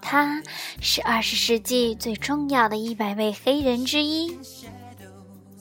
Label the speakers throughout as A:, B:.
A: 他是二十世纪最重要的一百位黑人之一。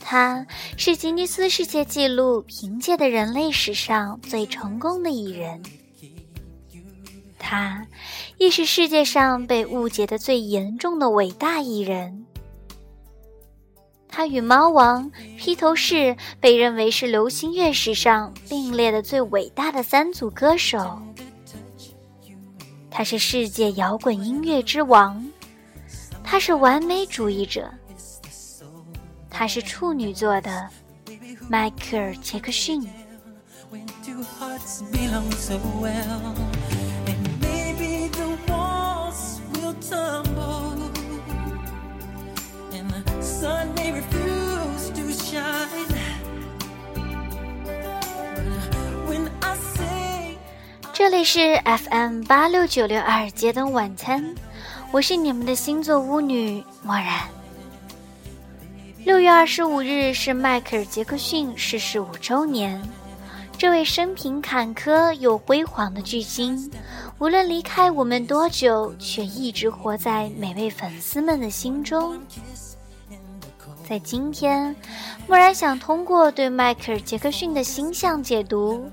A: 他是吉尼斯世界纪录凭借的人类史上最成功的艺人。他亦是世界上被误解的最严重的伟大艺人。他与猫王、披头士被认为是流行乐史上并列的最伟大的三组歌手。他是世界摇滚音乐之王。他是完美主义者。他是处女座的迈克尔·杰克逊。这里是 FM 八六九六二街灯晚餐，我是你们的星座巫女默然。六月二十五日是迈克尔·杰克逊逝世五周年。这位生平坎坷又辉煌的巨星，无论离开我们多久，却一直活在每位粉丝们的心中。在今天，默然想通过对迈克尔·杰克逊的星象解读，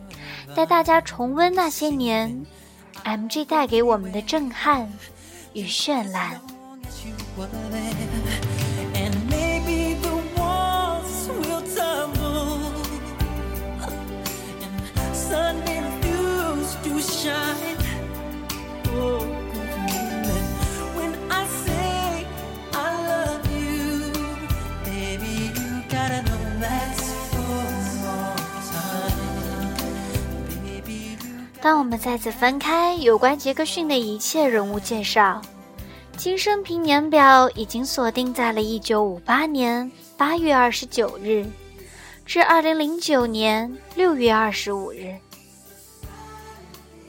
A: 带大家重温那些年 MG 带给我们的震撼与绚烂。当我们再次翻开有关杰克逊的一切人物介绍，其生平年表已经锁定在了1958年8月29日至2009年6月25日。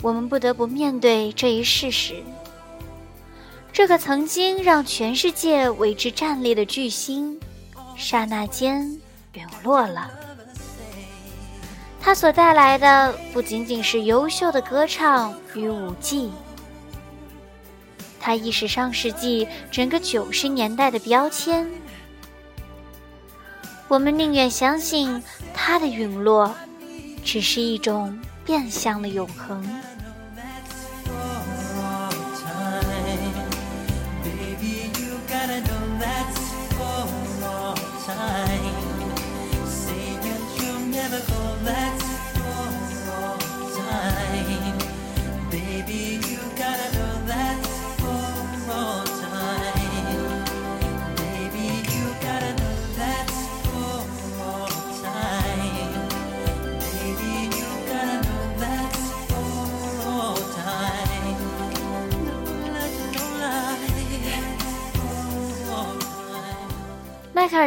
A: 我们不得不面对这一事实：这个曾经让全世界为之站立的巨星，刹那间陨落了。它所带来的不仅仅是优秀的歌唱与舞技，它亦是上世纪整个九十年代的标签。我们宁愿相信它的陨落，只是一种变相的永恒。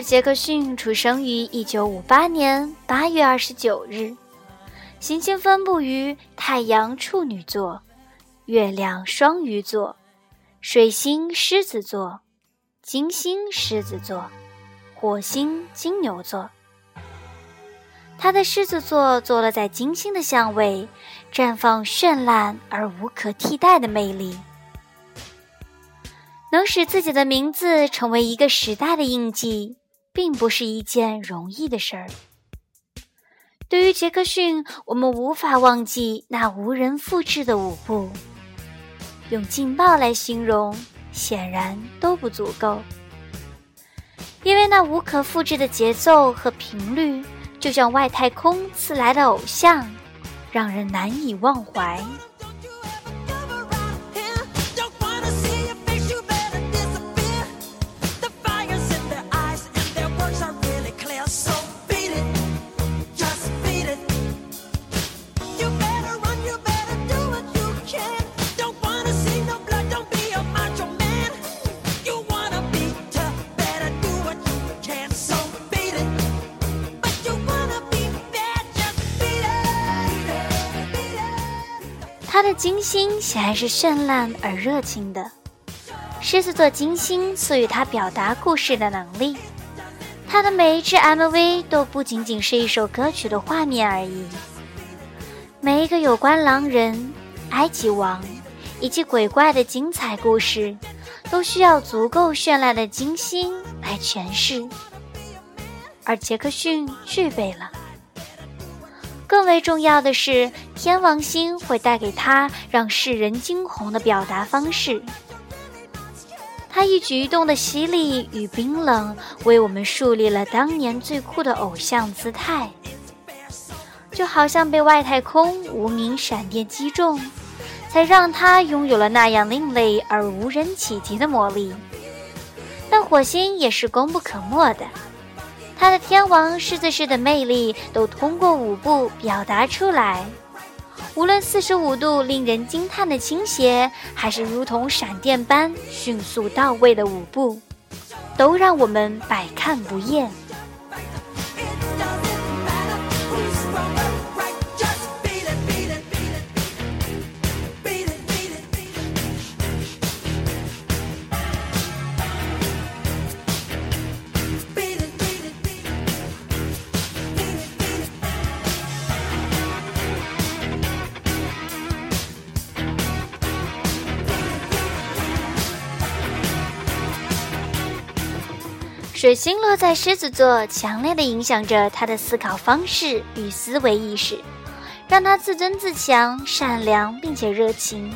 A: 杰克逊出生于1958年8月29日，行星分布于太阳处女座、月亮双鱼座、水星狮子座、金星狮子座、火星金牛座。他的狮子座坐落在金星的相位，绽放绚烂而无可替代的魅力。能使自己的名字成为一个时代的印记，并不是一件容易的事儿。对于杰克逊，我们无法忘记那无人复制的舞步。用劲爆来形容，显然都不足够，因为那无可复制的节奏和频率，就像外太空赐来的偶像，让人难以忘怀。金星显然是绚烂而热情的。狮子座金星赐予他表达故事的能力。他的每一支 MV 都不仅仅是一首歌曲的画面而已。每一个有关狼人、埃及王、以及鬼怪的精彩故事，都需要足够绚烂的金星来诠释，而杰克逊具备了。更为重要的是，天王星会带给他让世人惊鸿的表达方式。他一举一动的犀利与冰冷，为我们树立了当年最酷的偶像姿态。就好像被外太空无名闪电击中，才让他拥有了那样另类而无人企及的魔力。但火星也是功不可没的。他的天王狮子式的魅力都通过舞步表达出来，无论四十五度令人惊叹的倾斜，还是如同闪电般迅速到位的舞步，都让我们百看不厌。星落在狮子座，强烈的影响着他的思考方式与思维意识，让他自尊自强、善良并且热情。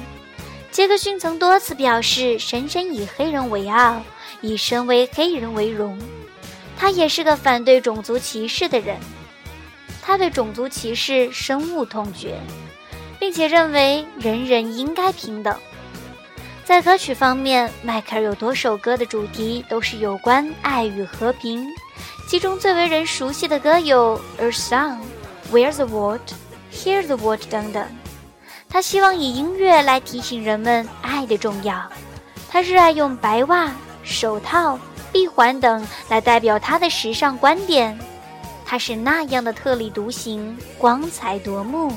A: 杰克逊曾多次表示，深深以黑人为傲，以身为黑人为荣。他也是个反对种族歧视的人，他对种族歧视深恶痛绝，并且认为人人应该平等。在歌曲方面，迈克尔有多首歌的主题都是有关爱与和平，其中最为人熟悉的歌有《A Song》、《Where the World》、《Hear the World》等等。他希望以音乐来提醒人们爱的重要。他热爱用白袜、手套、闭环等来代表他的时尚观点。他是那样的特立独行，光彩夺目。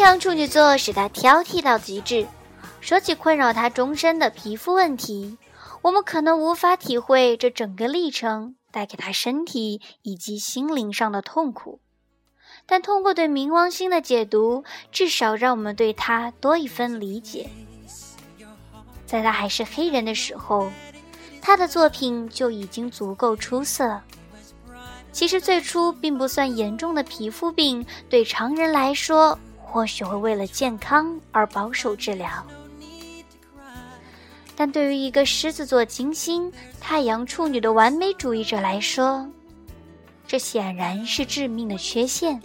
A: 阳处女座使他挑剔到极致。说起困扰他终身的皮肤问题，我们可能无法体会这整个历程带给他身体以及心灵上的痛苦。但通过对冥王星的解读，至少让我们对他多一分理解。在他还是黑人的时候，他的作品就已经足够出色。其实最初并不算严重的皮肤病，对常人来说。或许会为了健康而保守治疗，但对于一个狮子座金星、太阳处女的完美主义者来说，这显然是致命的缺陷。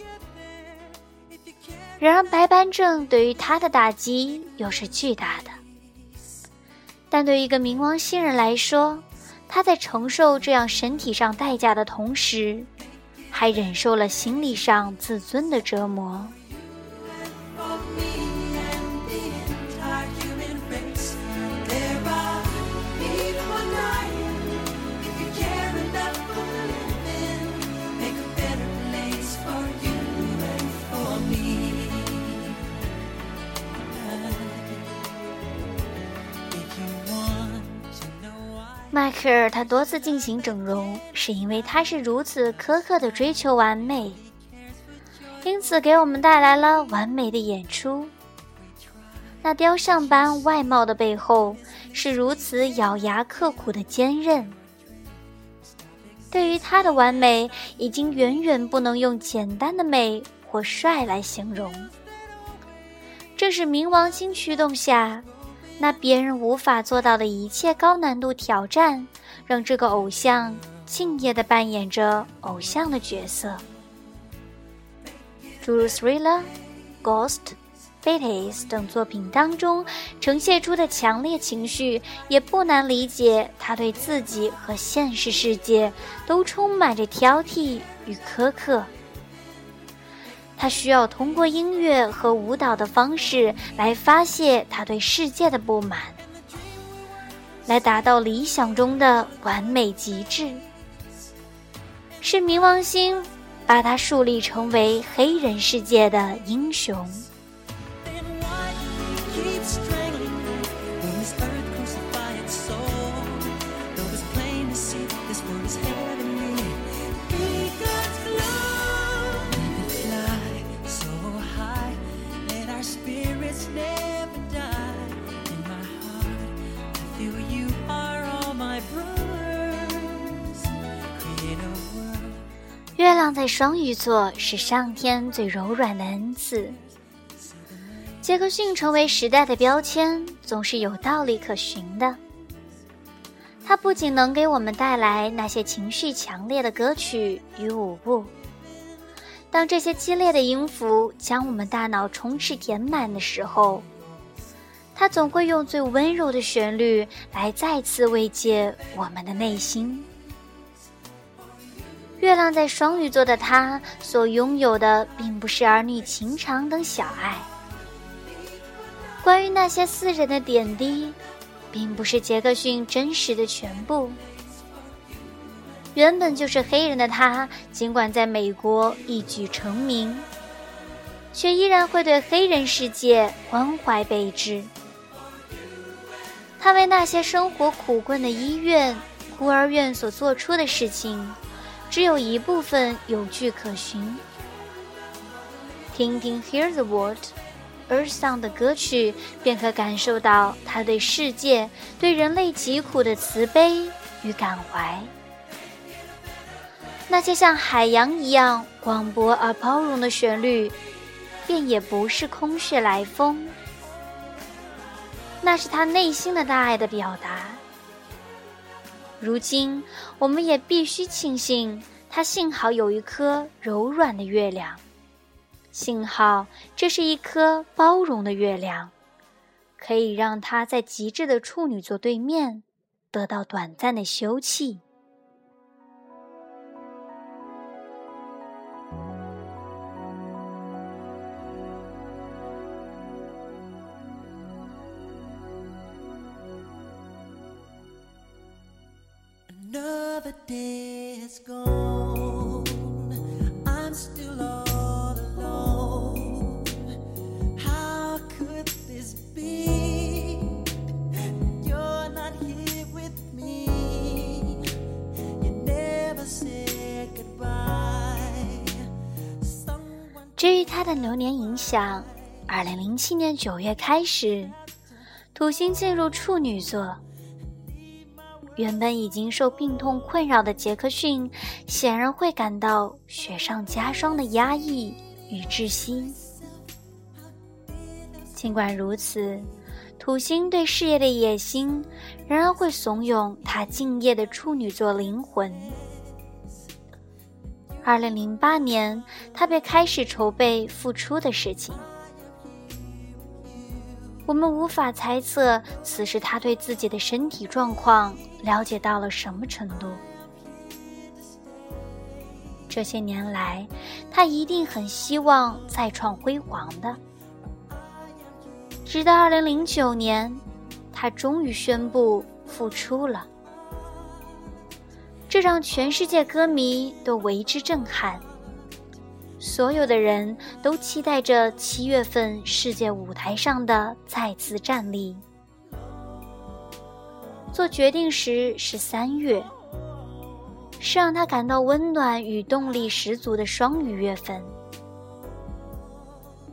A: 然而，白斑症对于他的打击又是巨大的。但对于一个冥王星人来说，他在承受这样身体上代价的同时，还忍受了心理上自尊的折磨。迈克尔他多次进行整容，是因为他是如此苛刻的追求完美，因此给我们带来了完美的演出。那雕像般外貌的背后，是如此咬牙刻苦的坚韧。对于他的完美，已经远远不能用简单的美或帅来形容。正是冥王星驱动下。那别人无法做到的一切高难度挑战，让这个偶像敬业地扮演着偶像的角色。诸如《Thriller》《Ghost》《Fates》等作品当中呈现出的强烈情绪，也不难理解他对自己和现实世界都充满着挑剔与苛刻。他需要通过音乐和舞蹈的方式来发泄他对世界的不满。来达到理想中的完美极致。是冥王星把他树立成为黑人世界的英雄。放在双鱼座是上天最柔软的恩赐。杰克逊成为时代的标签，总是有道理可循的。他不仅能给我们带来那些情绪强烈的歌曲与舞步，当这些激烈的音符将我们大脑充斥填满的时候，他总会用最温柔的旋律来再次慰藉我们的内心。月亮在双鱼座的他所拥有的，并不是儿女情长等小爱。关于那些私人的点滴，并不是杰克逊真实的全部。原本就是黑人的他，尽管在美国一举成名，却依然会对黑人世界关怀备至。他为那些生活苦困的医院、孤儿院所做出的事情。只有一部分有据可循。听听《Hear the World》Earth Song 的歌曲，便可感受到他对世界、对人类疾苦的慈悲与感怀。那些像海洋一样广博而包容的旋律，便也不是空穴来风。那是他内心的大爱的表达。如今，我们也必须庆幸，它幸好有一颗柔软的月亮，幸好这是一颗包容的月亮，可以让它在极致的处女座对面得到短暂的休憩。的流年影响，二零零七年九月开始，土星进入处女座。原本已经受病痛困扰的杰克逊，显然会感到雪上加霜的压抑与窒息。尽管如此，土星对事业的野心仍然会怂恿他敬业的处女座灵魂。二零零八年，他便开始筹备复出的事情。我们无法猜测此时他对自己的身体状况了解到了什么程度。这些年来，他一定很希望再创辉煌的。直到二零零九年，他终于宣布复出了，这让全世界歌迷都为之震撼。所有的人都期待着七月份世界舞台上的再次站立。做决定时是三月，是让他感到温暖与动力十足的双鱼月份。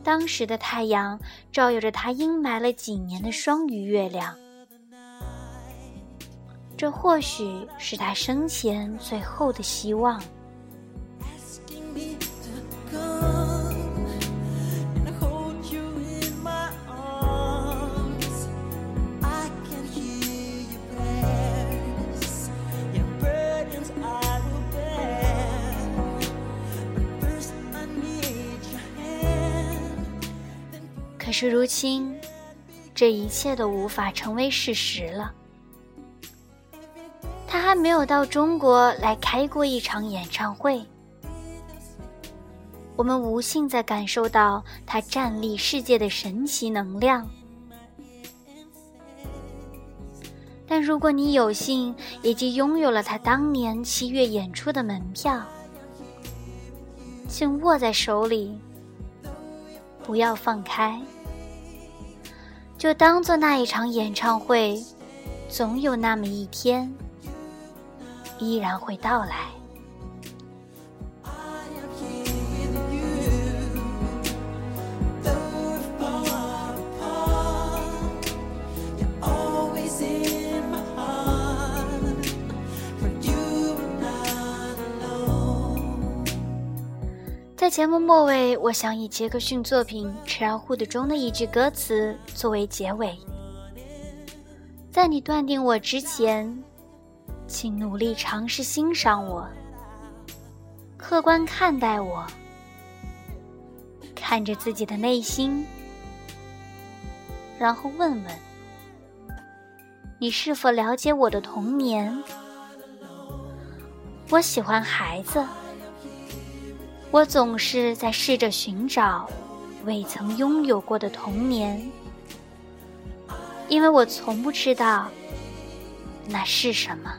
A: 当时的太阳照耀着他阴霾了几年的双鱼月亮，这或许是他生前最后的希望。可是如今，这一切都无法成为事实了。还没有到中国来开过一场演唱会。我们无幸在感受到他站立世界的神奇能量。但如果你有幸已经拥有了他当年七月演出的门票，请握在手里，不要放开，就当做那一场演唱会，总有那么一天依然会到来。在节目末尾，我想以杰克逊作品《吃老虎》的中的一句歌词作为结尾：在你断定我之前，请努力尝试欣赏我，客观看待我，看着自己的内心，然后问问你是否了解我的童年。我喜欢孩子。我总是在试着寻找未曾拥有过的童年，因为我从不知道那是什么。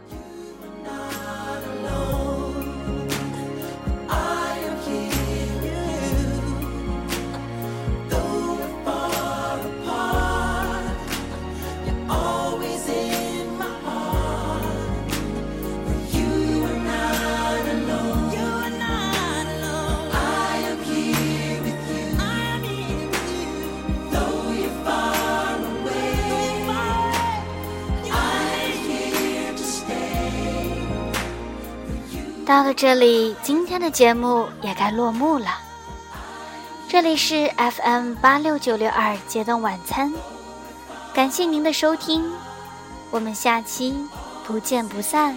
A: 到了这里，今天的节目也该落幕了。这里是 FM 八六九六二街灯晚餐，感谢您的收听，我们下期不见不散。